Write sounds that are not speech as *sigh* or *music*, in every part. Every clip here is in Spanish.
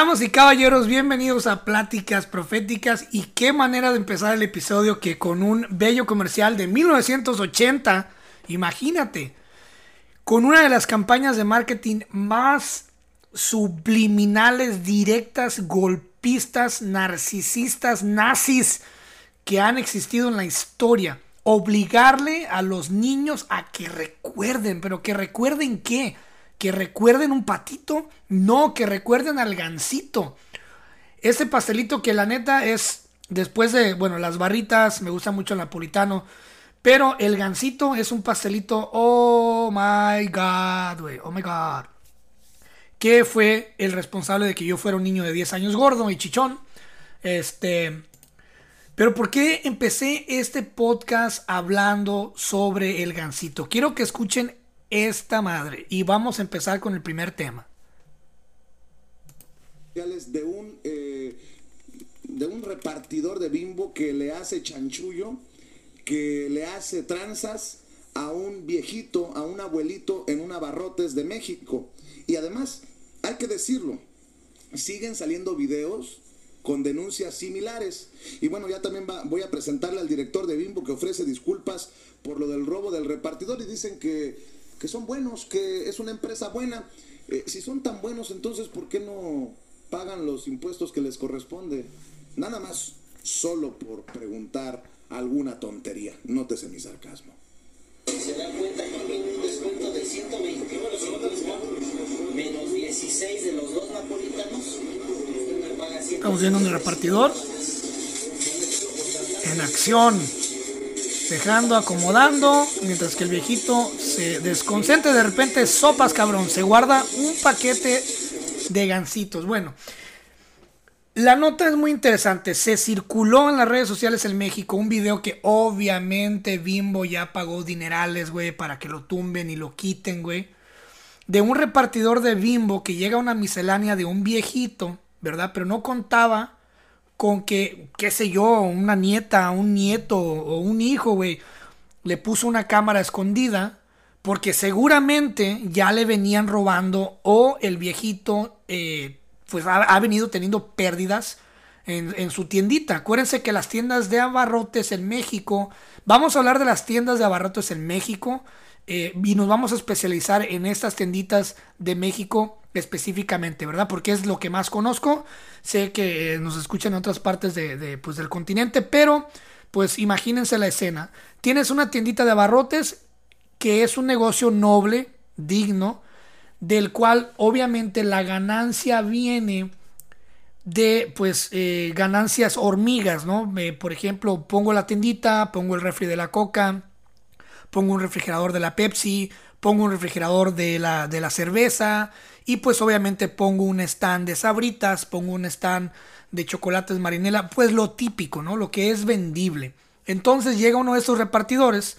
Damas y caballeros, bienvenidos a Pláticas Proféticas y qué manera de empezar el episodio que con un bello comercial de 1980, imagínate, con una de las campañas de marketing más subliminales, directas, golpistas, narcisistas, nazis que han existido en la historia. Obligarle a los niños a que recuerden, pero que recuerden qué? Que recuerden un patito, no, que recuerden al gansito. Este pastelito que la neta es después de, bueno, las barritas, me gusta mucho el napolitano, pero el gansito es un pastelito, oh my god, güey, oh my god. Que fue el responsable de que yo fuera un niño de 10 años gordo y chichón. Este, pero ¿por qué empecé este podcast hablando sobre el gansito? Quiero que escuchen esta madre y vamos a empezar con el primer tema. de un eh, de un repartidor de bimbo que le hace chanchullo, que le hace tranzas a un viejito, a un abuelito en un abarrotes de México. Y además, hay que decirlo, siguen saliendo videos con denuncias similares. Y bueno, ya también va- voy a presentarle al director de Bimbo que ofrece disculpas por lo del robo del repartidor y dicen que, que son buenos, que es una empresa buena. Eh, si son tan buenos, entonces ¿por qué no pagan los impuestos que les corresponde? Nada más, solo por preguntar alguna tontería. Nótese mi sarcasmo. se dan cuenta que tiene un descuento de 121 menos 16 de los dos napolitanos. Usted me paga 100. Estamos viendo un repartidor en acción, dejando, acomodando, mientras que el viejito se desconcentra. De repente, sopas, cabrón, se guarda un paquete de gansitos. Bueno, la nota es muy interesante. Se circuló en las redes sociales en México un video que obviamente Bimbo ya pagó dinerales, güey, para que lo tumben y lo quiten, güey de un repartidor de bimbo que llega a una miscelánea de un viejito, ¿verdad? Pero no contaba con que, qué sé yo, una nieta, un nieto o un hijo, güey, le puso una cámara escondida porque seguramente ya le venían robando o el viejito, eh, pues ha, venido teniendo pérdidas en, en su tiendita. Acuérdense que las tiendas de abarrotes en México, vamos a hablar de las tiendas de abarrotes en México eh, y nos vamos a especializar en estas tienditas de México específicamente, ¿verdad? Porque es lo que más conozco. Sé que eh, nos escuchan en otras partes de, pues, del continente, pero pues imagínense la escena. Tienes una tiendita de abarrotes que es un negocio noble, digno, del cual obviamente la ganancia viene de pues eh, ganancias hormigas, ¿no? Por ejemplo, pongo la tiendita, pongo el refri de la coca, pongo un refrigerador de la Pepsi, pongo un refrigerador de la, de la cerveza y pues obviamente pongo un stand de sabritas, pongo un stand de chocolates marinela, pues lo típico, ¿no? Lo que es vendible. Entonces llega uno de esos repartidores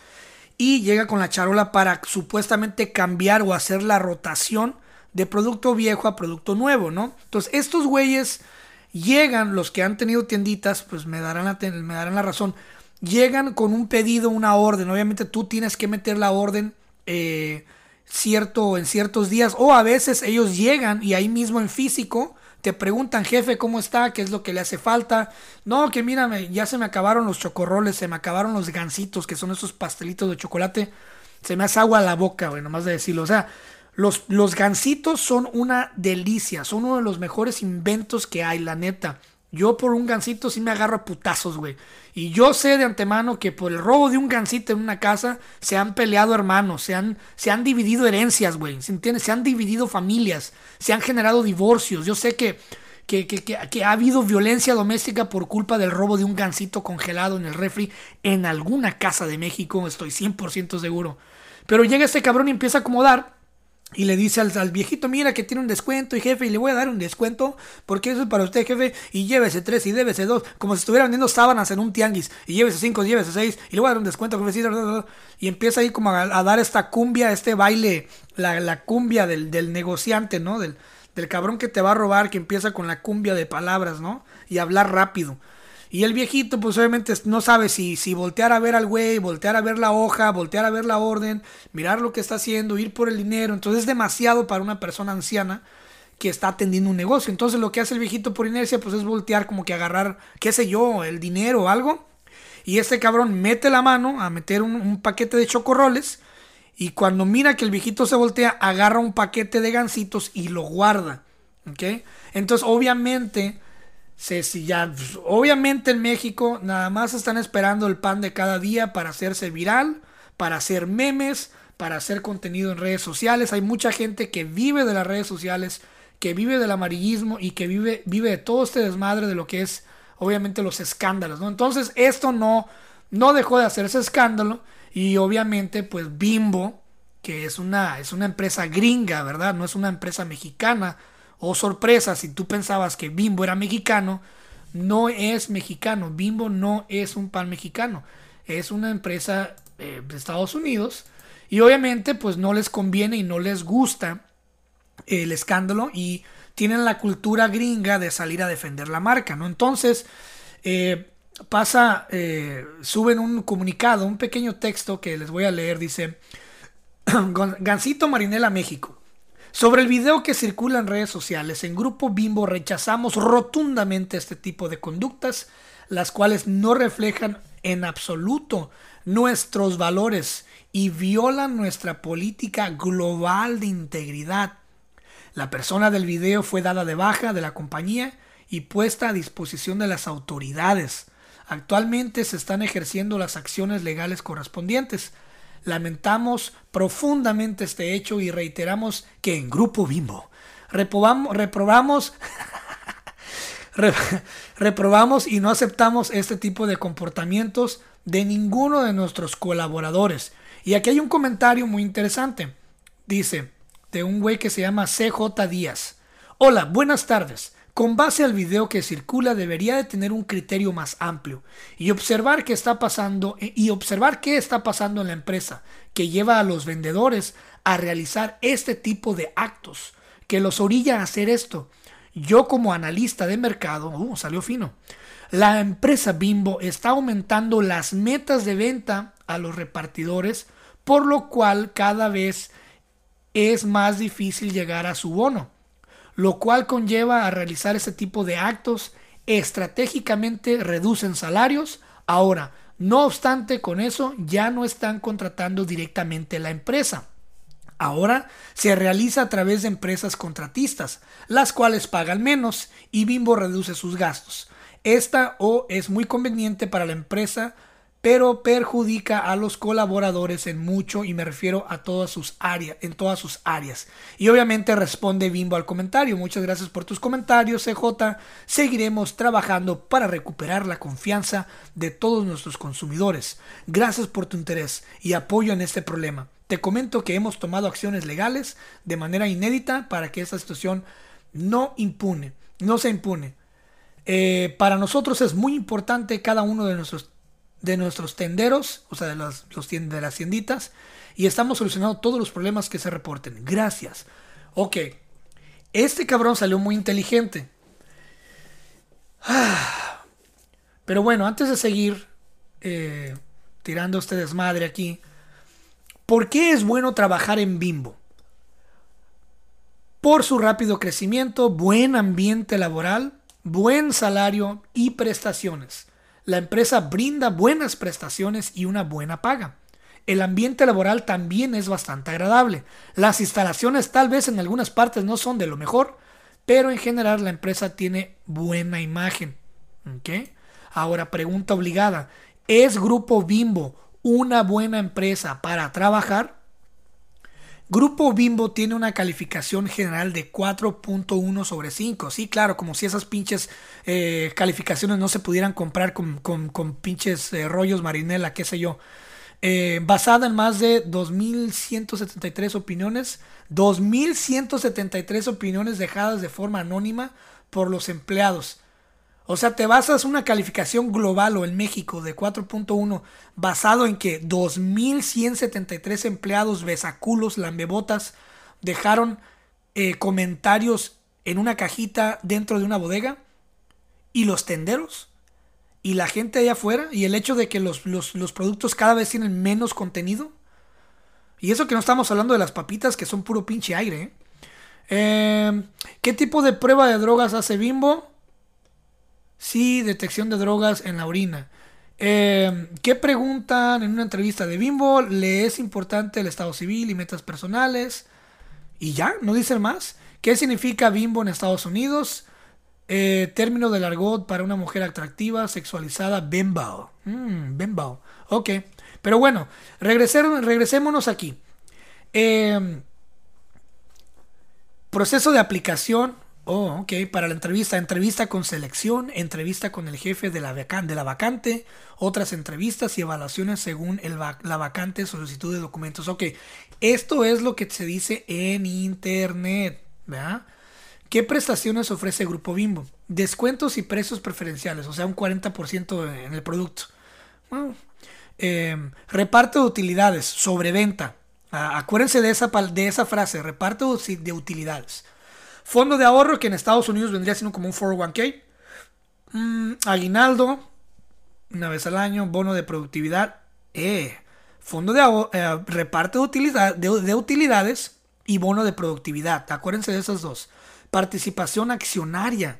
y llega con la charola para supuestamente cambiar o hacer la rotación de producto viejo a producto nuevo, ¿no? Entonces estos güeyes llegan, los que han tenido tienditas, pues me darán la, me darán la razón, llegan con un pedido, una orden. Obviamente tú tienes que meter la orden eh, cierto, en ciertos días. O a veces ellos llegan y ahí mismo en físico te preguntan, jefe, ¿cómo está? ¿Qué es lo que le hace falta? No, que mírame, ya se me acabaron los chocorroles, se me acabaron los gansitos, que son esos pastelitos de chocolate. Se me hace agua la boca, güey, nomás de decirlo. O sea, los, los gansitos son una delicia, son uno de los mejores inventos que hay, la neta. Yo por un gansito sí me agarro a putazos, güey. Y yo sé de antemano que por el robo de un gansito en una casa se han peleado hermanos, se han, se han dividido herencias, güey. ¿Se entiende? Se han dividido familias, se han generado divorcios. Yo sé que, que, que, que, ha habido violencia doméstica por culpa del robo de un gansito congelado en el refri en alguna casa de México, estoy 100% seguro. Pero llega este cabrón y empieza a acomodar. Y le dice al, al, viejito, mira que tiene un descuento y jefe, y le voy a dar un descuento porque eso es para usted, jefe, y llévese tres y llévese dos, como si estuviera vendiendo sábanas en un tianguis, y llévese cinco, llévese seis, y le voy a dar un descuento, jefe, y empieza ahí como a, a, dar esta cumbia, este baile, la, la cumbia del, del, negociante, ¿no? Del, del cabrón que te va a robar, que empieza con la cumbia de palabras, ¿no? Y hablar rápido. Y el viejito, pues obviamente no sabe si, si voltear a ver al güey, voltear a ver la hoja, voltear a ver la orden, mirar lo que está haciendo, ir por el dinero. Entonces es demasiado para una persona anciana que está atendiendo un negocio. Entonces lo que hace el viejito por inercia, pues es voltear como que agarrar, qué sé yo, el dinero o algo. Y este cabrón mete la mano a meter un, un paquete de chocorroles. Y cuando mira que el viejito se voltea, agarra un paquete de gancitos y lo guarda. ¿Ok? Entonces, obviamente ya, pues, obviamente en México nada más están esperando el pan de cada día para hacerse viral, para hacer memes, para hacer contenido en redes sociales. Hay mucha gente que vive de las redes sociales, que vive del amarillismo y que vive, vive de todo este desmadre de lo que es obviamente los escándalos. ¿no? Entonces esto no, no dejó de hacerse escándalo y obviamente pues Bimbo, que es una, es una empresa gringa, ¿verdad? No es una empresa mexicana Oh sorpresa, si tú pensabas que Bimbo era mexicano, no es mexicano. Bimbo no es un pan mexicano. Es una empresa eh, de Estados Unidos. Y obviamente pues no les conviene y no les gusta el escándalo y tienen la cultura gringa de salir a defender la marca, ¿no? Entonces, eh, pasa, eh, suben un comunicado, un pequeño texto que les voy a leer, dice, *clears throat* Gancito Marinela México. Sobre el video que circula en redes sociales, en Grupo Bimbo rechazamos rotundamente este tipo de conductas, las cuales no reflejan en absoluto nuestros valores y violan nuestra política global de integridad. La persona del video fue dada de baja de la compañía y puesta a disposición de las autoridades. Actualmente se están ejerciendo las acciones legales correspondientes. Lamentamos profundamente este hecho y reiteramos que en Grupo Bimbo reprobamos, *laughs* reprobamos, reprobamos y no aceptamos este tipo de comportamientos de ninguno de nuestros colaboradores. Y aquí hay un comentario muy interesante. Dice, de un güey que se llama CJ Díaz. Hola, buenas tardes. Con base al video que circula debería de tener un criterio más amplio y observar qué está pasando eh, y observar qué está pasando en la empresa que lleva a los vendedores a realizar este tipo de actos, que los orilla a hacer esto. Yo como analista de mercado, uh, salió fino. La empresa Bimbo está aumentando las metas de venta a los repartidores, por lo cual cada vez es más difícil llegar a su bono lo cual conlleva a realizar ese tipo de actos, estratégicamente reducen salarios. Ahora, no obstante, con eso ya no están contratando directamente la empresa. Ahora se realiza a través de empresas contratistas, las cuales pagan menos y Bimbo reduce sus gastos. Esta o es muy conveniente para la empresa pero perjudica a los colaboradores en mucho y me refiero a todas sus áreas, en todas sus áreas. Y obviamente responde Bimbo al comentario. Muchas gracias por tus comentarios, CJ. Seguiremos trabajando para recuperar la confianza de todos nuestros consumidores. Gracias por tu interés y apoyo en este problema. Te comento que hemos tomado acciones legales de manera inédita para que esta situación no impune, no se impune. Eh, para nosotros es muy importante cada uno de nuestros de nuestros tenderos, o sea, de, los, de las tienditas, y estamos solucionando todos los problemas que se reporten. Gracias. Ok, este cabrón salió muy inteligente. *sighs* Pero bueno, antes de seguir eh, tirando este desmadre aquí, ¿por qué es bueno trabajar en Bimbo? Por su rápido crecimiento, buen ambiente laboral, buen salario y prestaciones. La empresa brinda buenas prestaciones y una buena paga. El ambiente laboral también es bastante agradable. Las instalaciones tal vez en algunas partes no son de lo mejor, pero en general la empresa tiene buena imagen. Ahora, pregunta obligada. ¿Es Grupo Bimbo una buena empresa para trabajar? Grupo Bimbo tiene una calificación general de 4.1 sobre 5. Sí, claro, como si esas pinches eh, calificaciones no se pudieran comprar con, pinches eh, rollos marinela, qué sé yo. eh, basada en más de 2.173 opiniones, 2.173 opiniones dejadas de forma anónima por los empleados. O sea, te basas una calificación global o en México de 4.1 basado en que 2.173 empleados besaculos, lambebotas, dejaron eh, comentarios en una cajita dentro de una bodega y los tenderos y la gente allá afuera y el hecho de que los, los, productos cada vez tienen menos contenido. Y eso que no estamos hablando de las papitas que son puro pinche aire. ¿eh? Em, ¿Qué tipo de prueba de drogas hace Bimbo? Sí, detección de drogas en la orina. Em, ¿Qué preguntan en una entrevista de Bimbo? ¿Le es importante el estado civil y metas personales? Y ya, no dicen más. ¿Qué significa Bimbo en Estados Unidos? Eh, término del argot para una mujer atractiva, sexualizada, bimbo. Mm, bimbo. Ok. Pero bueno, regresémonos aquí. Em, proceso de aplicación. Oh, ok. Para la entrevista. Entrevista con selección. Entrevista con el jefe de la, vacante. Otras entrevistas y evaluaciones según el la vacante, solicitud de documentos. Ok. Esto es lo que se dice en internet. ¿Verdad? ¿Qué prestaciones ofrece Grupo Bimbo? Descuentos y precios preferenciales, o sea, un 40% en el producto. Eh, reparto de utilidades, sobreventa. Ah, acuérdense de esa, de esa frase, reparto de utilidades. Fondo de ahorro, que en Estados Unidos vendría siendo como un 401k. Mm, aguinaldo, una vez al año. Bono de productividad. Eh, fondo de ahorro, eh, reparto de, utilidad, de utilidades y bono de productividad. Acuérdense de esas dos participación accionaria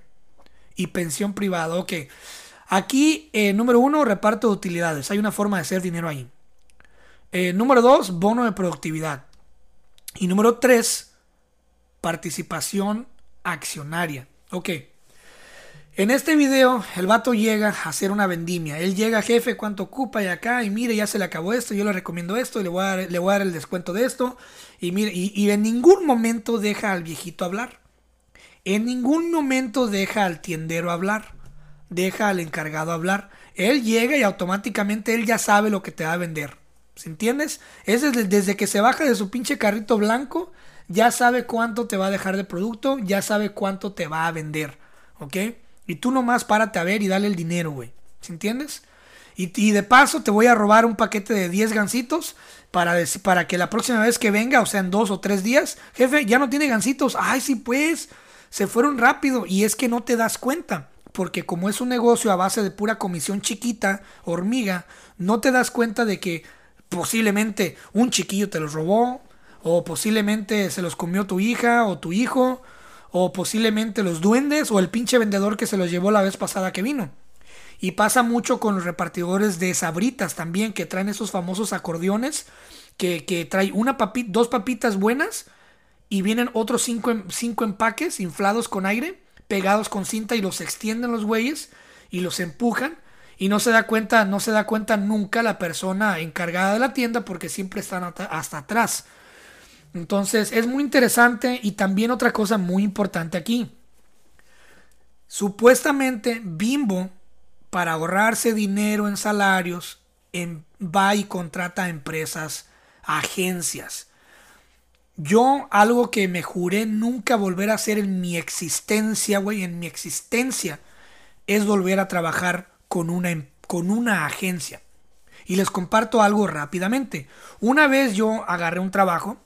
y pensión privada. Ok. Aquí, eh, número uno, reparto de utilidades. Hay una forma de hacer dinero ahí. Eh, número dos, bono de productividad. Y número tres, participación accionaria. Ok. En este video, el vato llega a hacer una vendimia. Él llega, jefe, ¿cuánto ocupa? Y acá, y mire, ya se le acabó esto, yo le recomiendo esto, y le voy a dar, le voy a dar el descuento de esto. Y mire, y en ningún momento deja al viejito hablar. En ningún momento deja al tiendero hablar, deja al encargado hablar. Él llega y automáticamente él ya sabe lo que te va a vender. ¿Se entiendes? Es desde, que se baja de su pinche carrito blanco, ya sabe cuánto te va a dejar de producto, ya sabe cuánto te va a vender. ¿Ok? Y tú nomás párate a ver y dale el dinero, güey. ¿Se entiendes? Y, y, de paso te voy a robar un paquete de 10 gancitos para, para que la próxima vez que venga, o sea, en dos o tres días, jefe, ya no tiene gancitos. Ay, sí, pues se fueron rápido y es que no te das cuenta. Porque como es un negocio a base de pura comisión chiquita, hormiga, no te das cuenta de que posiblemente un chiquillo te los robó, o posiblemente se los comió tu hija o tu hijo, o posiblemente los duendes o el pinche vendedor que se los llevó la vez pasada que vino. Y pasa mucho con los repartidores de sabritas también, que traen esos famosos acordeones, que, que trae una papi, dos papitas buenas y vienen otros cinco, cinco empaques inflados con aire, pegados con cinta y los extienden los güeyes y los empujan y no se da cuenta, no se da cuenta nunca la persona encargada de la tienda porque siempre están hasta atrás. Entonces es muy interesante y también otra cosa muy importante aquí. Supuestamente Bimbo, para ahorrarse dinero en salarios, va y contrata a empresas, agencias. Yo algo que me juré nunca volver a hacer en mi existencia, güey, en mi existencia, es volver a trabajar con una, em, con una agencia. Y les comparto algo rápidamente. Una vez yo agarré un trabajo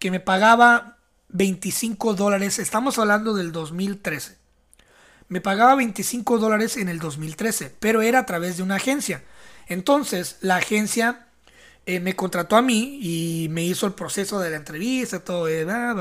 que me pagaba 25 dólares, estamos hablando del 2013. Me pagaba 25 dólares en el 2013, pero era a través de una agencia. Entonces, la agencia eh, me contrató a mí y me hizo el proceso de la entrevista, todo,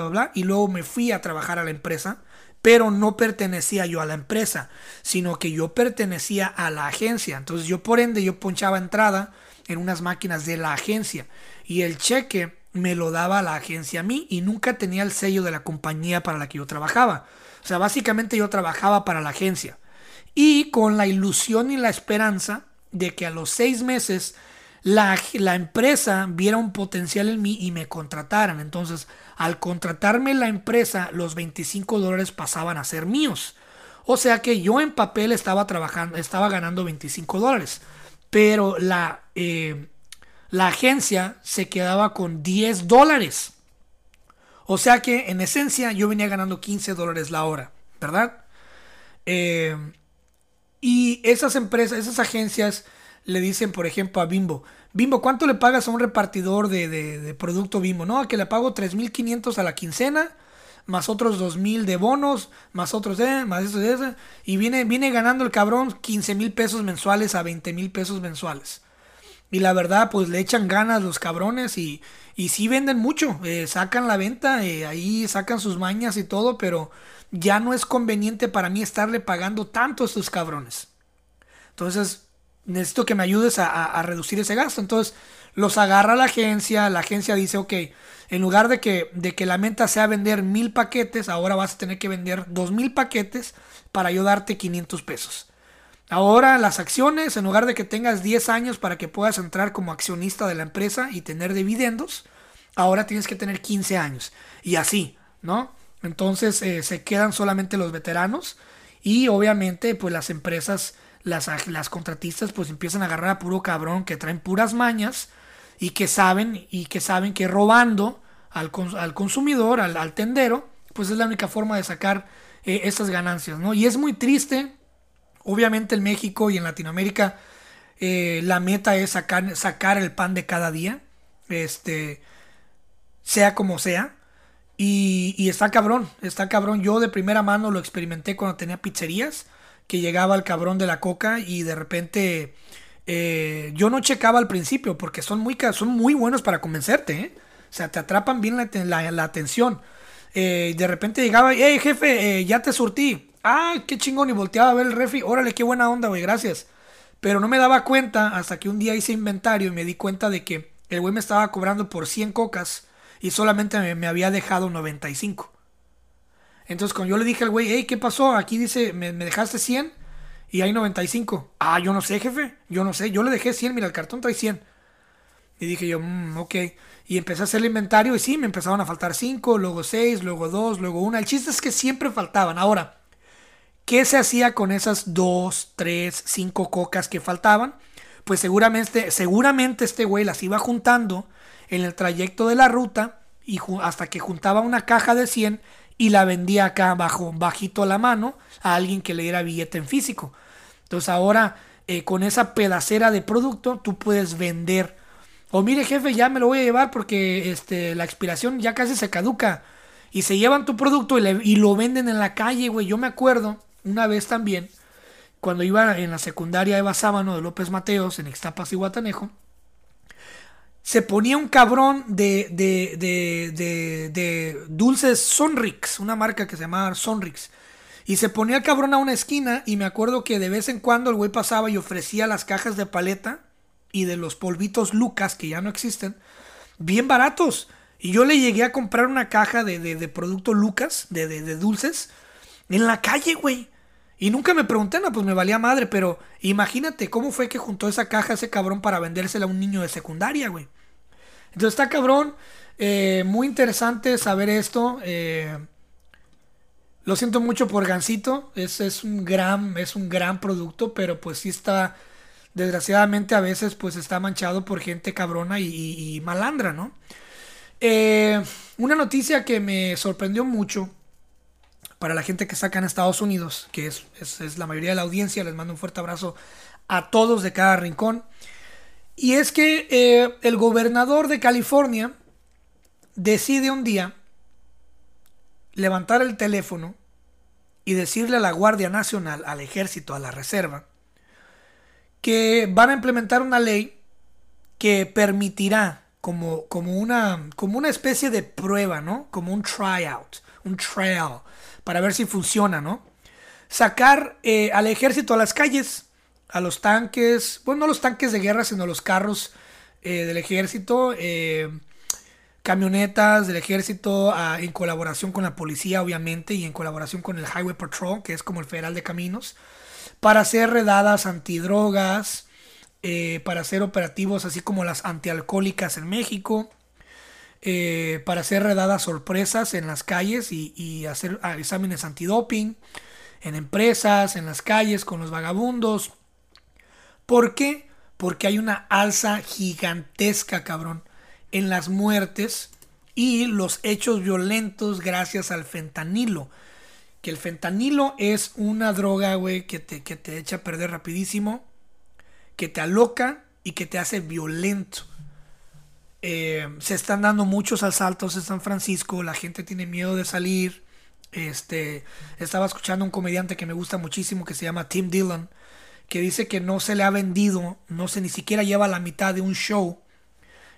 bla, y luego me fui a trabajar a la empresa, pero no pertenecía yo a la empresa, sino que yo pertenecía a la agencia. Entonces yo por ende yo ponchaba entrada en unas máquinas de la agencia y el cheque me lo daba la agencia a mí y nunca tenía el sello de la compañía para la que yo trabajaba. O sea, básicamente yo trabajaba para la agencia y con la ilusión y la esperanza de que a los seis meses la, empresa viera un potencial en mí y me contrataran. Entonces, al contratarme la empresa, los 25 dólares pasaban a ser míos. O sea que yo en papel estaba trabajando, estaba ganando 25 dólares. Pero la, eh, la agencia se quedaba con 10 dólares. O sea que en esencia yo venía ganando 15 dólares la hora, ¿verdad? Eh, y esas empresas, esas agencias le dicen, por ejemplo, a Bimbo, Bimbo, ¿cuánto le pagas a un repartidor de, de producto Bimbo? No, que le pago 3.500 a la quincena, más otros 2.000 de bonos, más otros de, más eso, y viene, viene ganando el cabrón 15 mil pesos mensuales a 20 mil pesos mensuales. Y la verdad, pues le echan ganas los cabrones y, y sí venden mucho. Eh, sacan la venta, eh, ahí sacan sus mañas y todo, pero ya no es conveniente para mí estarle pagando tanto a estos cabrones. Entonces, necesito que me ayudes a, reducir ese gasto. Entonces, los agarra la agencia, la agencia dice, ok, en lugar de que, de que la meta sea vender mil paquetes, ahora vas a tener que vender dos mil paquetes para yo darte 500 pesos. Ahora las acciones, en lugar de que tengas 10 años para que puedas entrar como accionista de la empresa y tener dividendos, ahora tienes que tener 15 años. Y así, ¿no? Entonces eh, se quedan solamente los veteranos y obviamente pues las empresas, las, las contratistas pues empiezan a agarrar a puro cabrón que traen puras mañas y que saben y que saben que robando al, al consumidor, al, tendero, pues es la única forma de sacar eh, esas ganancias, ¿no? Y es muy triste Obviamente en México y en Latinoamérica eh, la meta es sacar, sacar el pan de cada día, este, sea como sea. Y, está cabrón, está cabrón. Yo de primera mano lo experimenté cuando tenía pizzerías, que llegaba el cabrón de la coca y de repente eh, yo no checaba al principio porque son muy, son muy buenos para convencerte. ¿eh? O sea, te atrapan bien la, la, atención. de repente llegaba, hey jefe, ya te surtí ah, qué chingón, y volteaba a ver el refri, órale, qué buena onda, güey, gracias. Pero no me daba cuenta hasta que un día hice inventario y me di cuenta de que el güey me estaba cobrando por 100 cocas y solamente me, había dejado 95. Entonces cuando yo le dije al güey, hey, ¿qué pasó? Aquí dice, me, dejaste 100 y hay 95. Ah, yo no sé, jefe, yo no sé, yo le dejé 100, mira, el cartón trae 100. Y dije yo, mmm, ok. Y empecé a hacer el inventario y sí, me empezaban a faltar 5, luego 6, luego 2, luego 1. El chiste es que siempre faltaban. Ahora, ¿Qué se hacía con esas dos, tres, cinco cocas que faltaban? Pues seguramente, seguramente este güey las iba juntando en el trayecto de la ruta y hasta que juntaba una caja de 100 y la vendía acá bajo, bajito la mano a alguien que le diera billete en físico. Entonces ahora eh, con esa pedacera de producto tú puedes vender. O mire jefe, ya me lo voy a llevar porque este, la expiración ya casi se caduca. Y se llevan tu producto y, y lo venden en la calle, güey. Yo me acuerdo una vez también, cuando iba en la secundaria Eva Sábano de López Mateos, en Ixtapas y Guatanejo, se ponía un cabrón de, de, de, de, dulces Sonrix, una marca que se llamaba Sonrix. Y se ponía el cabrón a una esquina y me acuerdo que de vez en cuando el güey pasaba y ofrecía las cajas de paleta y de los polvitos Lucas, que ya no existen, bien baratos. Y yo le llegué a comprar una caja de, producto Lucas, de, dulces, en la calle, güey. Y nunca me pregunté, no, pues me valía madre, pero imagínate cómo fue que juntó esa caja ese cabrón para vendérsela a un niño de secundaria, güey. Entonces está cabrón, eh, muy interesante saber esto. Eh, lo siento mucho por Gansito, es, es, un gran, es un gran producto, pero pues sí está, desgraciadamente a veces pues está manchado por gente cabrona y, malandra, ¿no? Eh, una noticia que me sorprendió mucho para la gente que saca en Estados Unidos, que es, es, la mayoría de la audiencia, les mando un fuerte abrazo a todos de cada rincón. Y es que eh, el gobernador de California decide un día levantar el teléfono y decirle a la Guardia Nacional, al ejército, a la reserva, que van a implementar una ley que permitirá como, como, una, como una especie de prueba, ¿no? Como un tryout, un trial, para ver si funciona, ¿no? Sacar eh, al ejército a las calles, a los tanques, bueno, no los tanques de guerra, sino los carros eh, del ejército, eh, camionetas del ejército ah, en colaboración con la policía, obviamente, y en colaboración con el Highway Patrol, que es como el federal de caminos, para hacer redadas antidrogas, para hacer operativos así como las antialcohólicas en México eh, para hacer redadas sorpresas en las calles y, hacer ah, exámenes antidoping en empresas, en las calles, con los vagabundos. ¿Por qué? porque hay una alza gigantesca, cabrón, en las muertes y los hechos violentos gracias al fentanilo. Que el fentanilo es una droga, güey, que te, que te echa a perder rapidísimo, que te aloca y que te hace violento. Eh, se están dando muchos asaltos en San Francisco, la gente tiene miedo de salir. Este, estaba escuchando un comediante que me gusta muchísimo que se llama Tim Dillon, que dice que no se le ha vendido, no se ni siquiera lleva la mitad de un show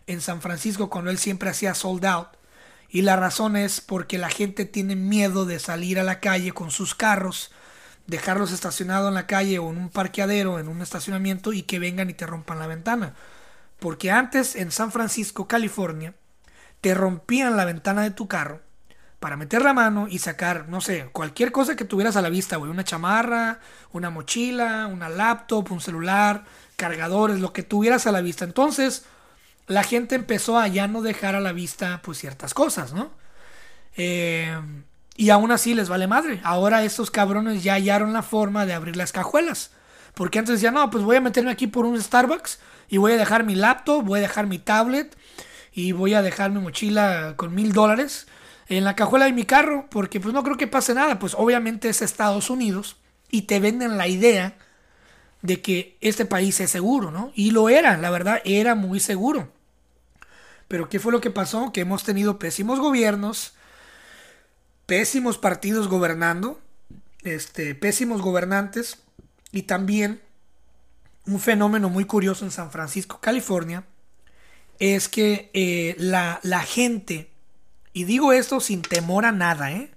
en San Francisco cuando él siempre hacía sold out. Y la razón es porque la gente tiene miedo de salir a la calle con sus carros, dejarlos estacionados en la calle o en un parqueadero, en un estacionamiento y que vengan y te rompan la ventana. Porque antes en San Francisco, California, te rompían la ventana de tu carro para meter la mano y sacar, no sé, cualquier cosa que tuvieras a la vista, güey. Una chamarra, una mochila, una laptop, un celular, cargadores, lo que tuvieras a la vista. Entonces, la gente empezó a ya no dejar a la vista, pues, ciertas cosas, ¿no? Eh, y aún así les vale madre. Ahora estos cabrones ya hallaron la forma de abrir las cajuelas. Porque antes decían, no, pues voy a meterme aquí por un Starbucks y voy a dejar mi laptop, voy a dejar mi tablet y voy a dejar mi mochila con mil dólares en la cajuela de mi carro, porque pues no creo que pase nada, pues obviamente es Estados Unidos y te venden la idea de que este país es seguro, ¿no? Y lo era, la verdad, era muy seguro. Pero ¿qué fue lo que pasó? Que hemos tenido pésimos gobiernos, pésimos partidos gobernando, este, pésimos gobernantes y también un fenómeno muy curioso en San Francisco, California, es que eh, la, gente y digo esto sin temor a nada, ¿eh?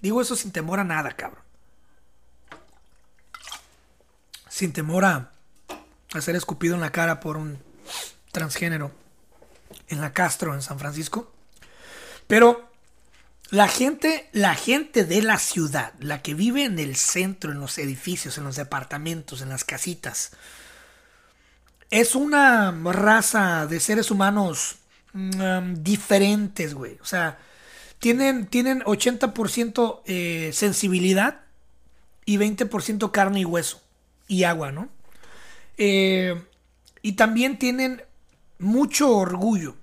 Digo eso sin temor a nada, cabrón. Sin temor a, ser escupido en la cara por un transgénero en la Castro, en San Francisco. Pero la gente, la gente de la ciudad, la que vive en el centro, en los edificios, en los departamentos, en las casitas, es una raza de seres humanos Mm, diferentes, güey. O sea, tienen, tienen 80% eh, sensibilidad y 20% carne y hueso y agua, ¿no? Eh, y también tienen mucho orgullo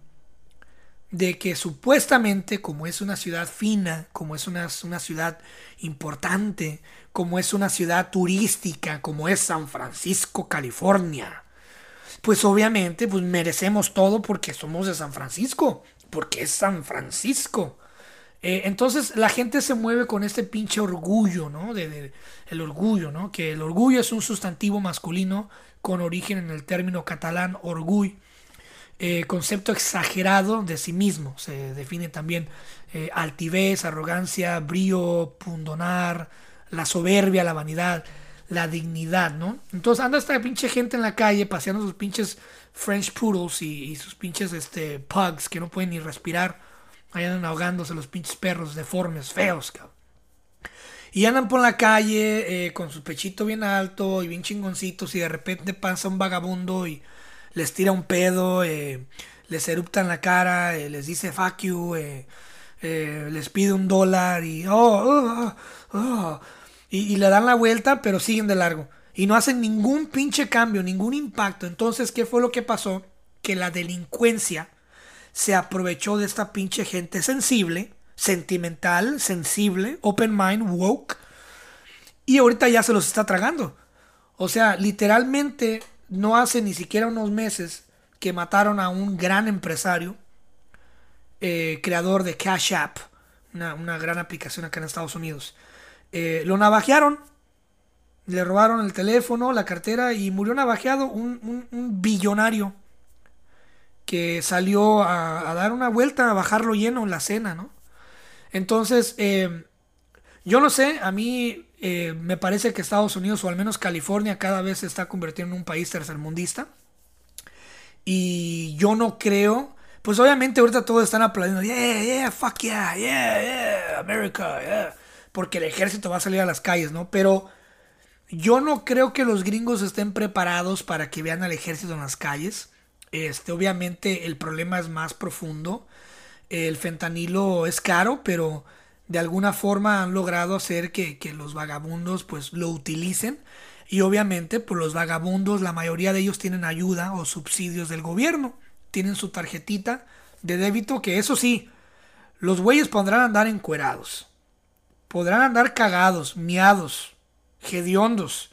de que supuestamente, como es una ciudad fina, como es una, una, ciudad importante, como es una ciudad turística, como es San Francisco, California, pues obviamente pues merecemos todo porque somos de San Francisco, porque es San Francisco. Eh, entonces la gente se mueve con este pinche orgullo, ¿no? De, el orgullo, ¿no? Que el orgullo es un sustantivo masculino con origen en el término catalán orgull, eh, concepto exagerado de sí mismo. Se define también eh, altivez, arrogancia, brío, pundonar, la soberbia, la vanidad la dignidad, ¿no? Entonces anda esta pinche gente en la calle paseando sus pinches French Poodles y, sus pinches este, pugs que no pueden ni respirar. Ahí andan ahogándose los pinches perros deformes, feos, cabrón. Y andan por la calle eh, con su pechito bien alto y bien chingoncitos y de repente pasa un vagabundo y les tira un pedo, eh, les erupta en la cara, eh, les dice fuck you, les pide un dólar y oh, oh, oh, y, le dan la vuelta, pero siguen de largo. Y no hacen ningún pinche cambio, ningún impacto. Entonces, ¿qué fue lo que pasó? Que la delincuencia se aprovechó de esta pinche gente sensible, sentimental, sensible, open mind, woke. Y ahorita ya se los está tragando. O sea, literalmente no hace ni siquiera unos meses que mataron a un gran empresario, eh, creador de Cash App, una, una gran aplicación acá en Estados Unidos. Eh, lo navajearon, le robaron el teléfono, la cartera y murió navajeado un, billonario que salió a, dar una vuelta a bajarlo lleno en la cena, ¿no? Entonces, eh, yo no sé, a mí eh, me parece que Estados Unidos o al menos California cada vez se está convirtiendo en un país tercermundista. Y yo no creo, pues obviamente ahorita todos están aplaudiendo, yeah, yeah, fuck yeah, yeah, yeah, America, yeah porque el ejército va a salir a las calles, ¿no? Pero yo no creo que los gringos estén preparados para que vean al ejército en las calles. Este, obviamente el problema es más profundo. El fentanilo es caro, pero de alguna forma han logrado hacer que, los vagabundos pues lo utilicen y obviamente pues los vagabundos la mayoría de ellos tienen ayuda o subsidios del gobierno tienen su tarjetita de débito que eso sí los güeyes podrán andar encuerados podrán andar cagados miados hediondos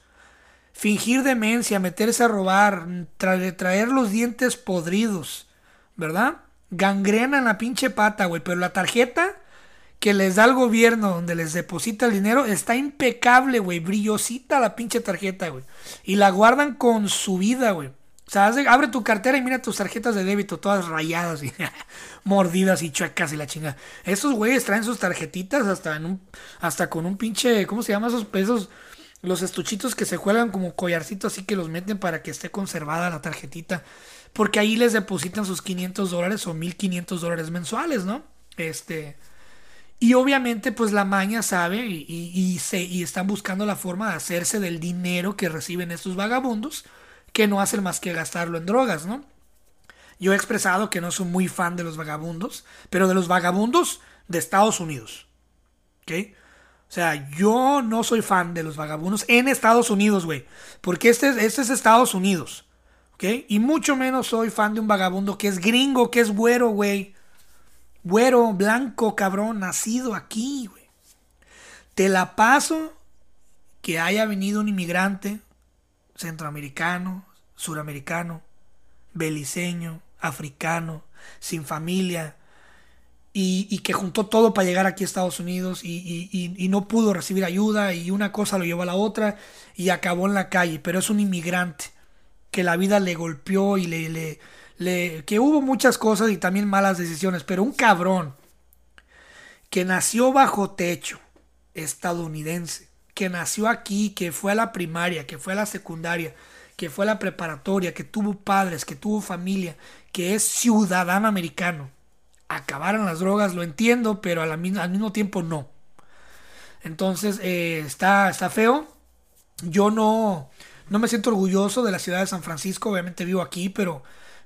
fingir demencia meterse a robar traer, los dientes podridos verdad gangrena en la pinche pata güey pero la tarjeta que les da el gobierno donde les deposita el dinero está impecable, güey. Brillosita la pinche tarjeta, güey. Y la guardan con su vida, güey. Abre tu cartera y mira tus tarjetas de débito todas rayadas y *laughs* mordidas y chuecas y la chingada. Esos güeyes traen sus tarjetitas hasta en un, hasta con un pinche, ¿cómo se llama esos pesos? Los estuchitos que se juegan como collarcitos así que los meten para que esté conservada la tarjetita. Porque ahí les depositan sus 500 dólares o 1500 dólares mensuales, ¿no? Este, y obviamente pues la maña sabe y, y, se, y están buscando la forma de hacerse del dinero que reciben estos vagabundos, que no hacen más que gastarlo en drogas, ¿no? Yo he expresado que no soy muy fan de los vagabundos, pero de los vagabundos de Estados Unidos. ¿Ok? O sea, yo no soy fan de los vagabundos en Estados Unidos, güey. Porque este, este es Estados Unidos. ¿Ok? Y mucho menos soy fan de un vagabundo que es gringo, que es güero, güey güero, blanco, cabrón, nacido aquí, güey. Te la paso que haya venido un inmigrante centroamericano, suramericano, beliceño, africano, sin familia, y, que juntó todo para llegar aquí a Estados Unidos y, no pudo recibir ayuda y una cosa lo llevó a la otra y acabó en la calle, pero es un inmigrante que la vida le golpeó y le, le, que hubo muchas cosas y también malas decisiones, pero un cabrón que nació bajo techo estadounidense, que nació aquí, que fue a la primaria, que fue a la secundaria, que fue a la preparatoria, que tuvo padres, que tuvo familia, que es ciudadano americano. Acabaron las drogas, lo entiendo, pero al, mismo tiempo no. Entonces, eh, está, está feo. Yo no, no me siento orgulloso de la ciudad de San Francisco, obviamente vivo aquí, pero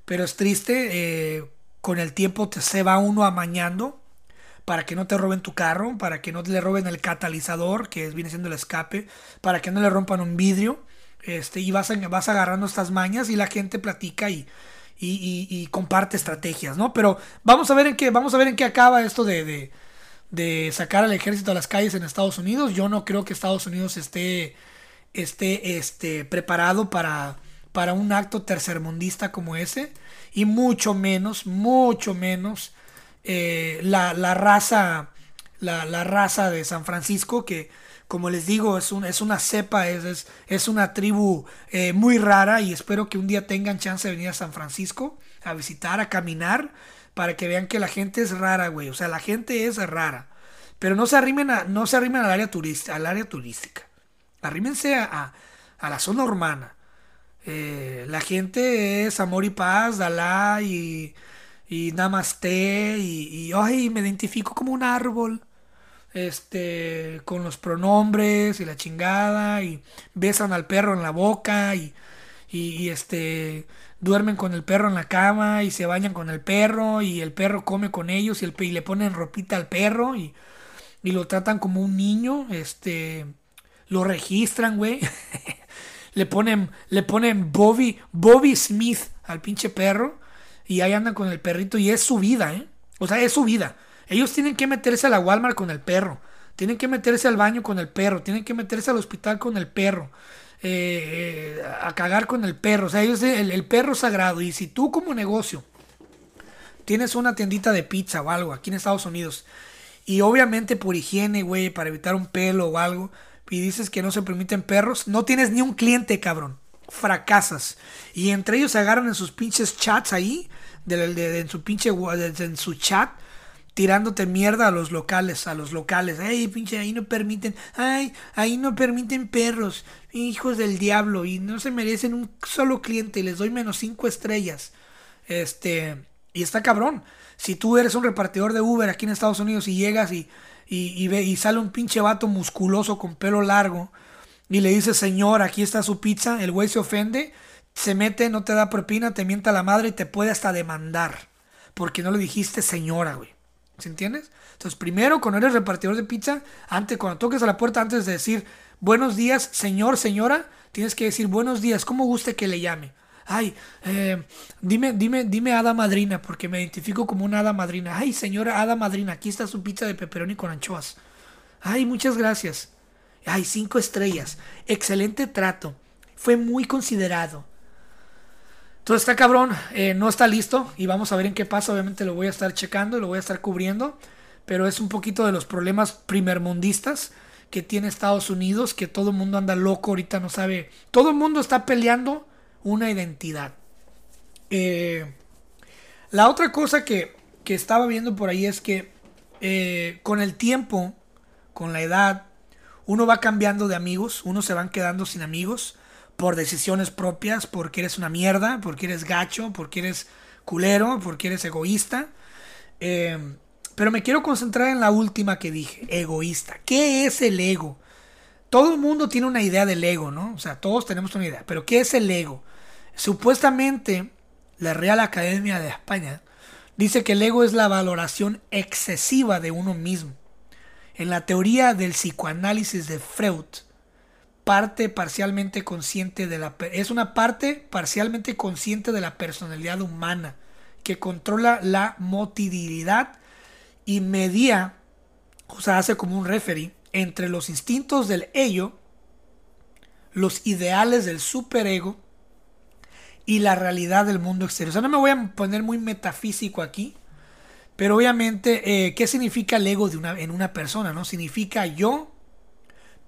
pero es triste, eh, con el tiempo te, se va uno amañando para que no te roben tu carro, para que no le roben el catalizador, que viene siendo el escape, para que no le rompan un vidrio, este, y vas, vas agarrando estas mañas y la gente platica y, y, comparte estrategias, ¿no? Pero vamos a ver en qué, vamos a ver en qué acaba esto de, de, de, sacar al ejército a las calles en Estados Unidos. Yo no creo que Estados Unidos esté, esté este, preparado para para un acto tercermundista como ese y mucho menos, mucho menos eh, la, raza, la, raza de San Francisco que como les digo es, un, es una cepa, es, es, una tribu eh, muy rara y espero que un día tengan chance de venir a San Francisco a visitar, a caminar para que vean que la gente es rara, güey, o sea, la gente es rara. Pero no se arrimen, a, no se al, área al área turística. Arrímense a, a la zona urbana eh, la gente es amor y paz, Dalá y, y namaste y, y ay, me identifico como un árbol. Este, con los pronombres y la chingada y besan al perro en la boca y, y, este duermen con el perro en la cama y se bañan con el perro y el perro come con ellos y, el, y le ponen ropita al perro y, y lo tratan como un niño, este, lo registran, güey. *laughs* le ponen, le ponen Bobby, Bobby Smith al pinche perro y ahí andan con el perrito y es su vida, ¿eh? O sea, es su vida. Ellos tienen que meterse a la Walmart con el perro, tienen que meterse al baño con el perro, tienen que meterse al hospital con el perro, eh, eh, a cagar con el perro. O sea, ellos, el, el perro sagrado. Y si tú como negocio tienes una tiendita de pizza o algo aquí en Estados Unidos y obviamente por higiene, güey, para evitar un pelo o algo, y dices que no se permiten perros, no tienes ni un cliente, cabrón. Fracasas. Y entre ellos se agarran en sus pinches chats ahí, de, en su pinche en su chat, tirándote mierda a los locales, a los locales. Ay, pinche, ahí no permiten, ay, ahí no permiten perros, hijos del diablo, y no se merecen un solo cliente, les doy menos cinco estrellas. Este, y está cabrón. Si tú eres un repartidor de Uber aquí en Estados Unidos y llegas y y, ve, y sale un pinche vato musculoso con pelo largo y le dice, señor, aquí está su pizza, el güey se ofende, se mete, no te da propina, te mienta la madre y te puede hasta demandar. Porque no le dijiste señora, güey. ¿Se entiendes? Entonces, primero, cuando eres repartidor de pizza, antes, cuando toques a la puerta, antes de decir buenos días, señor, señora, tienes que decir buenos días, ¿cómo guste que le llame? Ay, eh, dime, dime, dime hada madrina, porque me identifico como una hada madrina. Ay, señora hada madrina, aquí está su pizza de pepperoni con anchoas. Ay, muchas gracias. Ay, cinco estrellas. Excelente trato. Fue muy considerado. Todo está cabrón, eh, no está listo y vamos a ver en qué pasa. Obviamente lo voy a estar checando, lo voy a estar cubriendo, pero es un poquito de los problemas primermundistas que tiene Estados Unidos, que todo el mundo anda loco, ahorita no sabe. Todo el mundo está peleando una identidad. Eh, la otra cosa que, que, estaba viendo por ahí es que eh, con el tiempo, con la edad, uno va cambiando de amigos, uno se van quedando sin amigos por decisiones propias, porque eres una mierda, porque eres gacho, porque eres culero, porque eres egoísta. Eh, pero me quiero concentrar en la última que dije, egoísta. ¿Qué es el ego? Todo el mundo tiene una idea del ego, ¿no? O sea, todos tenemos una idea. Pero ¿qué es el ego? Supuestamente, la Real Academia de España dice que el ego es la valoración excesiva de uno mismo. En la teoría del psicoanálisis de Freud, parte parcialmente consciente de la es una parte parcialmente consciente de la personalidad humana que controla la motilidad y media, o sea, hace como un referee entre los instintos del ello, los ideales del superego y la realidad del mundo exterior. O sea, no me voy a poner muy metafísico aquí, pero obviamente, eh, ¿qué significa el ego de una, en una persona? ¿no? Significa yo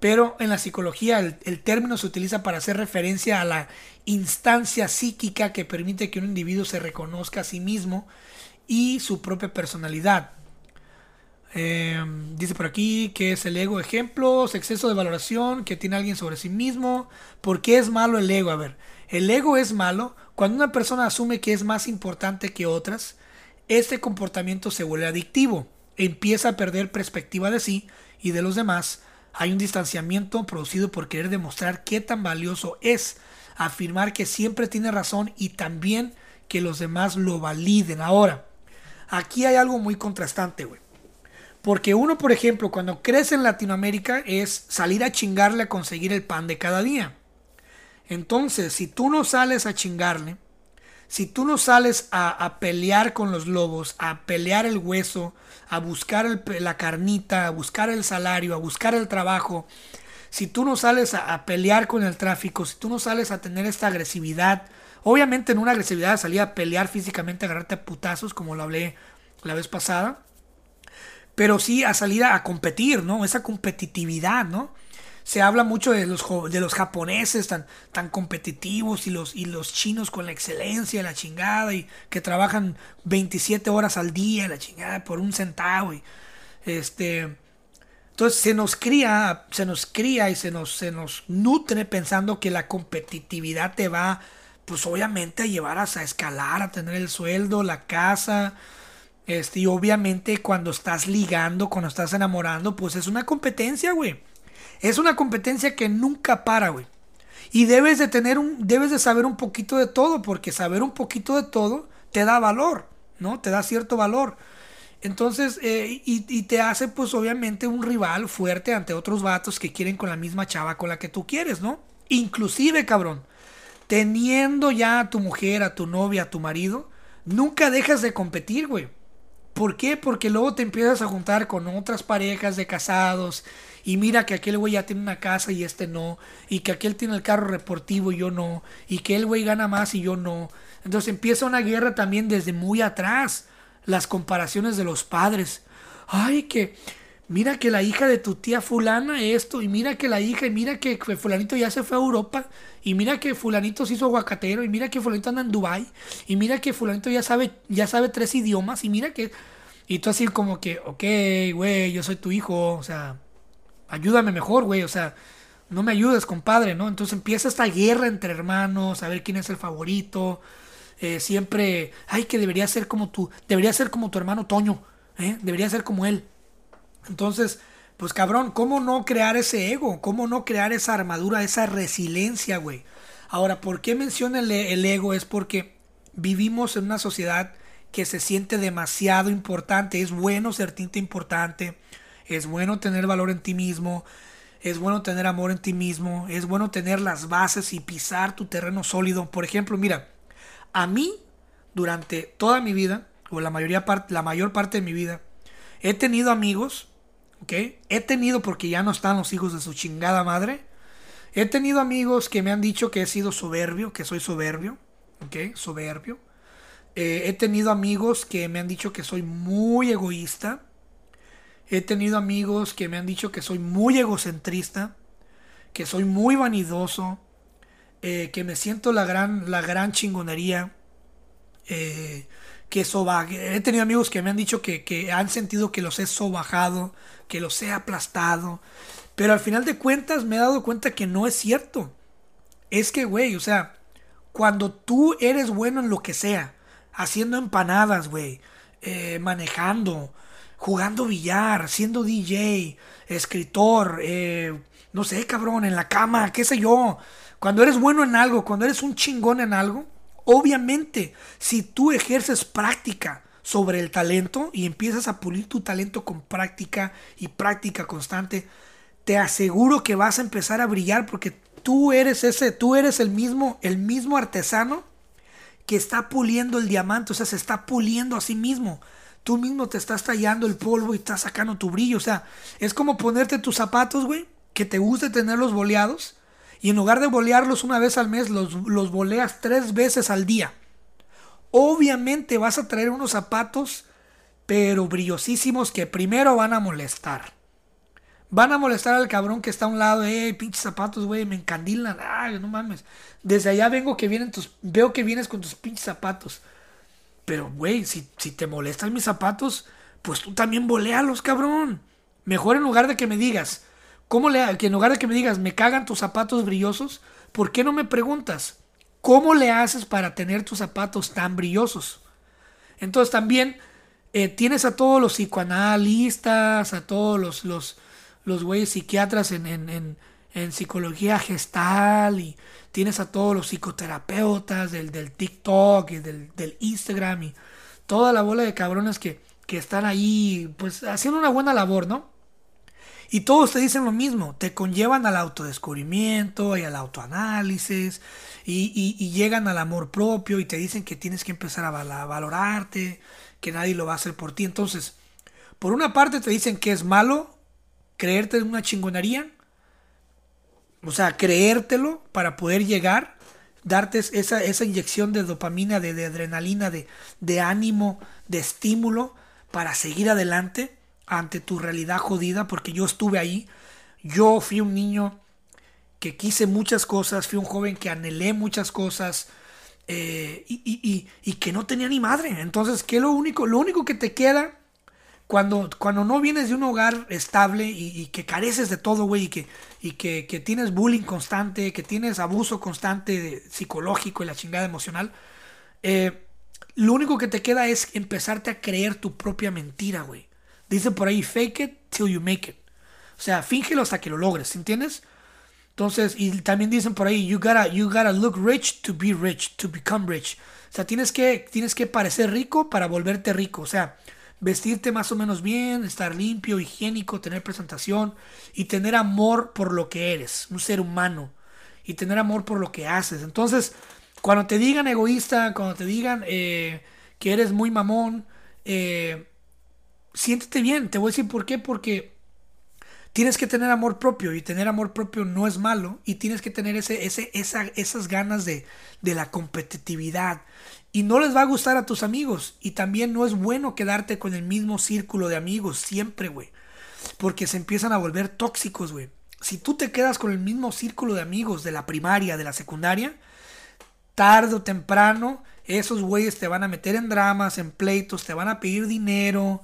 pero en la psicología el, término se utiliza para hacer referencia a la instancia psíquica que permite que un individuo se reconozca a sí mismo y su propia personalidad. Em, dice por aquí que es el ego. Ejemplos, exceso de valoración que tiene alguien sobre sí mismo. ¿Por qué es malo el ego? A ver, el ego es malo cuando una persona asume que es más importante que otras. Este comportamiento se vuelve adictivo. Empieza a perder perspectiva de sí y de los demás hay un distanciamiento producido por querer demostrar qué tan valioso es, afirmar que siempre tiene razón y también que los demás lo validen. Ahora, aquí hay algo muy contrastante, güey. Porque uno, por ejemplo, cuando crece en Latinoamérica es salir a chingarle a conseguir el pan de cada día. Entonces, si tú no sales a chingarle, si tú no sales a, pelear con los lobos, a pelear el hueso, a buscar la carnita, a buscar el salario, a buscar el trabajo, si tú no sales a, pelear con el tráfico, si tú no sales a tener esta agresividad, obviamente en una agresividad salir a pelear físicamente, a agarrarte a putazos, como lo hablé la vez pasada, pero sí a salir a competir, ¿no? Esa competitividad, ¿no? Se habla mucho de los, de los japoneses tan, tan competitivos y los, y los chinos con la excelencia, la chingada, y que trabajan 27 horas al día, la chingada, por un centavo. Y, este, entonces se nos cría, se nos cría y se nos, se nos nutre pensando que la competitividad te va, pues obviamente a llevar a, a escalar, a tener el sueldo, la casa. Este, y obviamente cuando estás ligando, cuando estás enamorando, pues es una competencia, güey. Es una competencia que nunca para, güey. Y debes de tener un, debes de saber un poquito de todo, porque saber un poquito de todo te da valor, ¿no? Te da cierto valor. Entonces, eh, y, te hace, pues, obviamente, un rival fuerte ante otros vatos que quieren con la misma chava con la que tú quieres, ¿no? Inclusive, cabrón, teniendo ya a tu mujer, a tu novia, a tu marido, nunca dejas de competir, güey. ¿Por qué? Porque luego te empiezas a juntar con otras parejas de casados y mira que aquel güey ya tiene una casa y este no, y que aquel tiene el carro reportivo y yo no, y que el güey gana más y yo no. Entonces empieza una guerra también desde muy atrás, las comparaciones de los padres. Ay, que mira que la hija de tu tía fulana esto, y mira que la hija, y mira que fulanito ya se fue a Europa, y mira que fulanito se hizo aguacatero, y mira que fulanito anda en Dubai, y mira que fulanito ya sabe, ya sabe tres idiomas, y mira que... Y tú así como que, ok, güey, yo soy tu hijo, o sea, ayúdame mejor, güey, o sea, no me ayudes, compadre, ¿no? Entonces empieza esta guerra entre hermanos, a ver quién es el favorito. Eh, siempre, ay, que debería ser como tú, debería ser como tu hermano Toño, ¿eh? Debería ser como él. Entonces, pues cabrón, ¿cómo no crear ese ego? ¿Cómo no crear esa armadura, esa resiliencia, güey? Ahora, ¿por qué menciona el, ego? Es porque vivimos en una sociedad que se siente demasiado importante. Es bueno sentirte importante, es bueno tener valor en ti mismo, es bueno tener amor en ti mismo, es bueno tener las bases y pisar tu terreno sólido. Por ejemplo, mira, a mí durante toda mi vida, o la, mayoría la mayor parte de mi vida, he tenido amigos, He tenido, porque ya no están los hijos de su chingada madre, he tenido amigos que me han dicho que he sido soberbio, que soy soberbio, ¿ok? Soberbio. Eh, he tenido amigos que me han dicho que soy muy egoísta. He tenido amigos que me han dicho que soy muy egocentrista, que soy muy vanidoso, eh, que me siento la gran, la gran chingonería. Eh, que He tenido amigos que me han dicho que, que, han sentido que los he sobajado, que los he aplastado. Pero al final de cuentas me he dado cuenta que no es cierto. Es que, güey, o sea, cuando tú eres bueno en lo que sea, haciendo empanadas, güey, eh, manejando, jugando billar, siendo DJ, escritor, eh, no sé, cabrón, en la cama, qué sé yo. Cuando eres bueno en algo, cuando eres un chingón en algo, obviamente, si tú ejerces práctica sobre el talento y empiezas a pulir tu talento con práctica y práctica constante, te aseguro que vas a empezar a brillar porque tú eres ese, tú eres el mismo, el mismo artesano que está puliendo el diamante, o sea, se está puliendo a sí mismo. Tú mismo te estás tallando el polvo y estás sacando tu brillo. O sea, es como ponerte tus zapatos, güey, que te guste tenerlos boleados. Y en lugar de bolearlos una vez al mes, los, los boleas tres veces al día. Obviamente vas a traer unos zapatos, pero brillosísimos, que primero van a molestar. Van a molestar al cabrón que está a un lado, eh, pinches zapatos, güey, me encandilan, ay, no mames. Desde allá vengo que vienen tus, veo que vienes con tus pinches zapatos. Pero, güey, si, si te molestan mis zapatos, pues tú también bolealos, cabrón. Mejor en lugar de que me digas, ¿cómo le, que en lugar de que me digas, me cagan tus zapatos brillosos, ¿por qué no me preguntas, cómo le haces para tener tus zapatos tan brillosos? Entonces también eh, tienes a todos los psicoanalistas, a todos los, los los güeyes psiquiatras en, en, en, psicología gestal y tienes a todos los psicoterapeutas del, del TikTok y del, del, Instagram y toda la bola de cabrones que, que están ahí pues haciendo una buena labor, ¿no? Y todos te dicen lo mismo, te conllevan al autodescubrimiento y al autoanálisis y, y, llegan al amor propio y te dicen que tienes que empezar a valorarte, que nadie lo va a hacer por ti. Entonces, por una parte te dicen que es malo creerte una chingonería, o sea, creértelo para poder llegar, darte esa, esa inyección de dopamina, de, adrenalina, de, de ánimo, de estímulo para seguir adelante ante tu realidad jodida, porque yo estuve ahí, yo fui un niño que quise muchas cosas, fui un joven que anhelé muchas cosas eh, y, y, y, que no tenía ni madre. Entonces, ¿qué lo único? Lo único que te queda cuando, cuando no vienes de un hogar estable y, que careces de todo, güey, y, que, y que, tienes bullying constante, que tienes abuso constante psicológico y la chingada emocional, eh, lo único que te queda es empezarte a creer tu propia mentira, güey. Dicen por ahí, fake it till you make it. O sea, fíngelo hasta que lo logres, ¿entiendes? Entonces, y también dicen por ahí, you gotta, you gotta look rich to be rich, to become rich. O sea, tienes que, tienes que parecer rico para volverte rico. O sea, vestirte más o menos bien, estar limpio, higiénico, tener presentación y tener amor por lo que eres, un ser humano, y tener amor por lo que haces. Entonces, cuando te digan egoísta, cuando te digan eh, que eres muy mamón, eh, siéntete bien. Te voy a decir por qué, porque tienes que tener amor propio y tener amor propio no es malo y tienes que tener ese, ese, esa, esas ganas de, de la competitividad y no les va a gustar a tus amigos. Y también no es bueno quedarte con el mismo círculo de amigos siempre, güey. Porque se empiezan a volver tóxicos, güey. Si tú te quedas con el mismo círculo de amigos de la primaria, de la secundaria, tarde o temprano, esos güeyes te van a meter en dramas, en pleitos, te van a pedir dinero,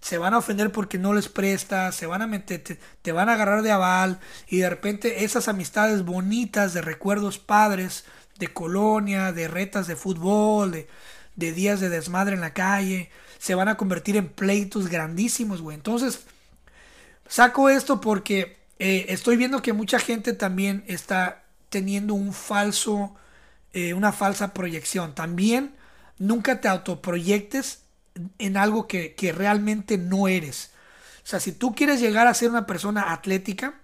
se van a ofender porque no les prestas, se van a meter, te, van a agarrar de aval y de repente esas amistades bonitas de recuerdos padres de colonia, de retas de fútbol, de, días de desmadre en la calle, se van a convertir en pleitos grandísimos, güey. Entonces, saco esto porque eh, estoy viendo que mucha gente también está teniendo un falso, eh, una falsa proyección. También nunca te autoproyectes en algo que, que realmente no eres. O sea, si tú quieres llegar a ser una persona atlética,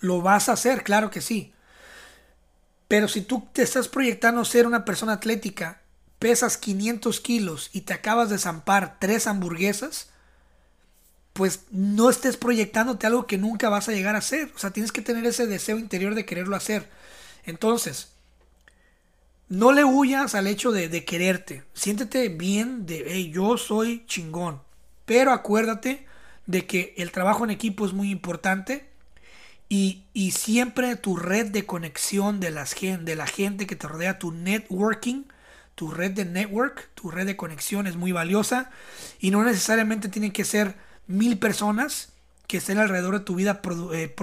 lo vas a hacer, claro que sí. Pero si tú te estás proyectando ser una persona atlética, pesas 500 kilos y te acabas de zampar tres hamburguesas, pues no estés proyectándote algo que nunca vas a llegar a hacer. O sea, tienes que tener ese deseo interior de quererlo hacer. Entonces, no le huyas al hecho de, quererte. Siéntete bien de, hey, yo soy chingón. Pero acuérdate de que el trabajo en equipo es muy importante y, siempre tu red de conexión de, las, de la gente que te rodea, tu networking, tu red de network, tu red de conexión es muy valiosa y no necesariamente tienen que ser mil personas que estén alrededor de tu vida eh,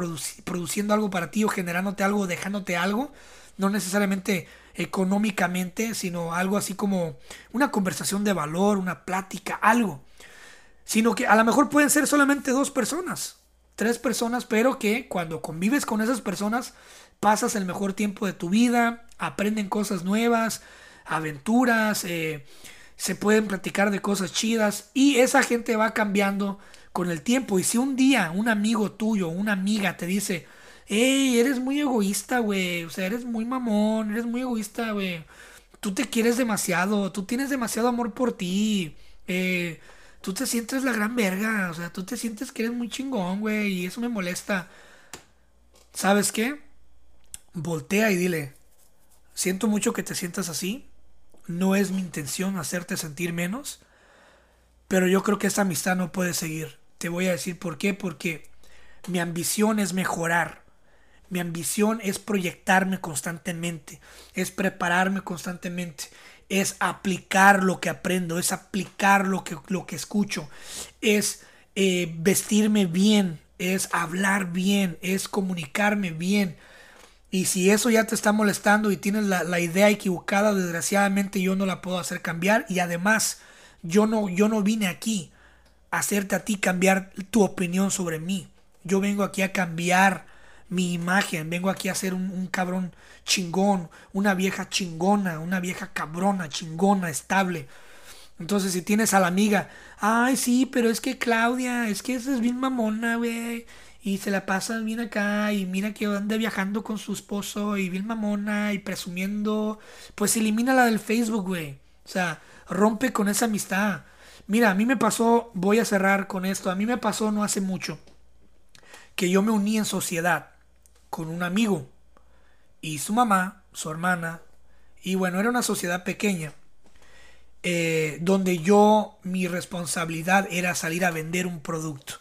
produciendo algo para ti o generándote algo, dejándote algo. No necesariamente económicamente, sino algo así como una conversación de valor, una plática, algo. Sino que a lo mejor pueden ser solamente dos personas, tres personas, pero que cuando convives con esas personas pasas el mejor tiempo de tu vida, aprenden cosas nuevas, aventuras, eh, se pueden platicar de cosas chidas y esa gente va cambiando con el tiempo. Y si un día un amigo tuyo, una amiga te dice, hey, eres muy egoísta, güey. O sea, eres muy mamón, eres muy egoísta, güey. Tú te quieres demasiado, tú tienes demasiado amor por ti. Eh, tú te sientes la gran verga, o sea, tú te sientes que eres muy chingón, güey, y eso me molesta. ¿Sabes qué? Voltea y dile, siento mucho que te sientas así. No es mi intención hacerte sentir menos. Pero yo creo que esta amistad no puede seguir. Te voy a decir por qué. Porque mi ambición es mejorar. Mi ambición es proyectarme constantemente, es prepararme constantemente, es aplicar lo que aprendo, es aplicar lo que, lo que escucho, es eh, vestirme bien, es hablar bien, es comunicarme bien. Y si eso ya te está molestando y tienes la, la, idea equivocada, desgraciadamente yo no la puedo hacer cambiar. Y además, yo no, yo no vine aquí a hacerte a ti cambiar tu opinión sobre mí. Yo vengo aquí a cambiar mi imagen, vengo aquí a ser un, cabrón chingón, una vieja chingona, una vieja cabrona, chingona, estable. Entonces, si tienes a la amiga, ay, sí, pero es que Claudia, es que esa es bien mamona, güey. Y se la pasa bien acá, y mira que anda viajando con su esposo, y bien mamona, y presumiendo. Pues elimina la del Facebook, güey. O sea, rompe con esa amistad. Mira, a mí me pasó, voy a cerrar con esto, a mí me pasó no hace mucho, que yo me uní en sociedad con un amigo y su mamá, su hermana, y bueno, era una sociedad pequeña, eh, donde yo, mi responsabilidad era salir a vender un producto.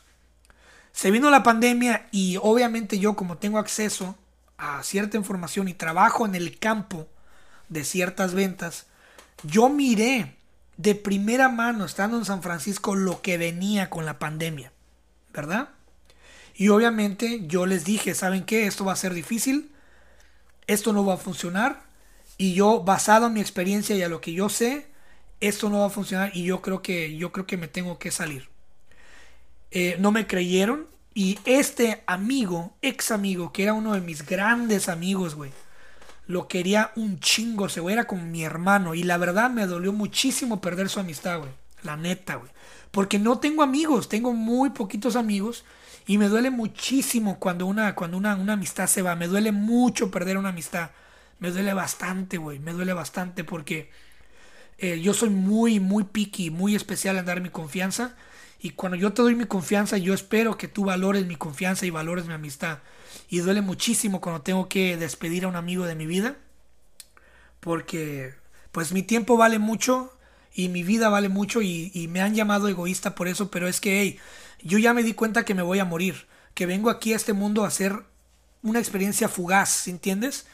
Se vino la pandemia y obviamente yo como tengo acceso a cierta información y trabajo en el campo de ciertas ventas, yo miré de primera mano, estando en San Francisco, lo que venía con la pandemia, ¿verdad? Y obviamente yo les dije, ¿saben qué? Esto va a ser difícil, esto no va a funcionar. Y yo, basado en mi experiencia y a lo que yo sé, esto no va a funcionar y yo creo que, yo creo que me tengo que salir. Eh, no me creyeron y este amigo, ex amigo, que era uno de mis grandes amigos, güey, lo quería un chingo, se era como mi hermano. Y la verdad me dolió muchísimo perder su amistad, güey. La neta, güey. Porque no tengo amigos, tengo muy poquitos amigos. Y me duele muchísimo cuando una, cuando una, una amistad se va. Me duele mucho perder una amistad. Me duele bastante, güey. Me duele bastante porque eh, yo soy muy, muy picky, muy especial en dar mi confianza. Y cuando yo te doy mi confianza, yo espero que tú valores mi confianza y valores mi amistad. Y duele muchísimo cuando tengo que despedir a un amigo de mi vida. Porque pues mi tiempo vale mucho y mi vida vale mucho y, y me han llamado egoísta por eso. Pero es que, hey, yo ya me di cuenta que me voy a morir, que vengo aquí a este mundo a hacer una experiencia fugaz, ¿entiendes?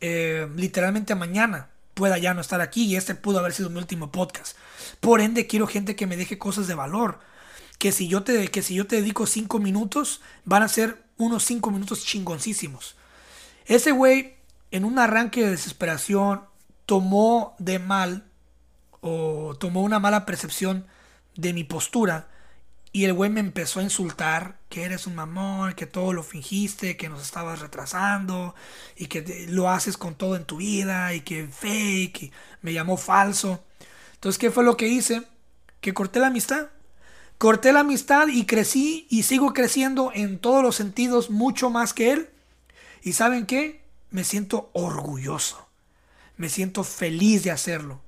Eh, literalmente mañana pueda ya no estar aquí y este pudo haber sido mi último podcast. Por ende, quiero gente que me deje cosas de valor. Que si yo te, que si yo te dedico cinco minutos, van a ser unos cinco minutos chingoncísimos. Ese güey, en un arranque de desesperación, tomó de mal o tomó una mala percepción de mi postura y el güey me empezó a insultar que eres un mamón, que todo lo fingiste, que nos estabas retrasando y que lo haces con todo en tu vida y que fake. Me llamó falso. Entonces, ¿qué fue lo que hice? Que corté la amistad. Corté la amistad y crecí y sigo creciendo en todos los sentidos mucho más que él. ¿Y saben qué? Me siento orgulloso. Me siento feliz de hacerlo.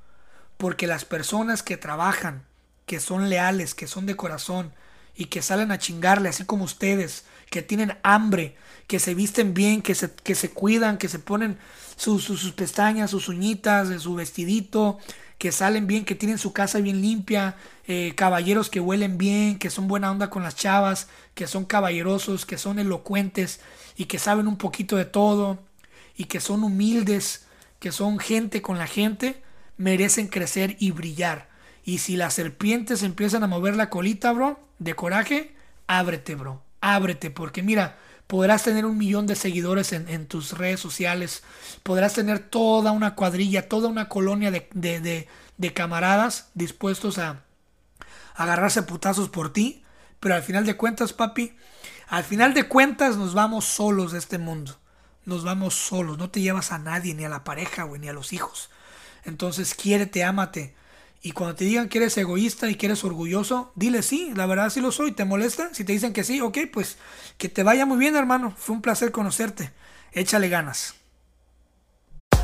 Porque las personas que trabajan, que son leales, que son de corazón y que salen a chingarle, así como ustedes, que tienen hambre, que se visten bien, que se, que se cuidan, que se ponen sus, pestañas, sus uñitas, su vestidito, que salen bien, que tienen su casa bien limpia, eh, caballeros que huelen bien, que son buena onda con las chavas, que son caballerosos, que son elocuentes y que saben un poquito de todo y que son humildes, que son gente con la gente, merecen crecer y brillar. Y si las serpientes empiezan a mover la colita, bro, de coraje, ábrete, bro, ábrete, porque mira, podrás tener un millón de seguidores en, tus redes sociales, podrás tener toda una cuadrilla, toda una colonia de, de camaradas dispuestos a, agarrarse putazos por ti, pero al final de cuentas, papi, al final de cuentas nos vamos solos de este mundo. Nos vamos solos, no te llevas a nadie, ni a la pareja, güey, ni a los hijos. Entonces, quiérete, ámate. Y cuando te digan que eres egoísta y que eres orgulloso, dile sí, la verdad sí lo soy. ¿Te molesta? Si te dicen que sí, ok, pues que te vaya muy bien, hermano. Fue un placer conocerte. Échale ganas.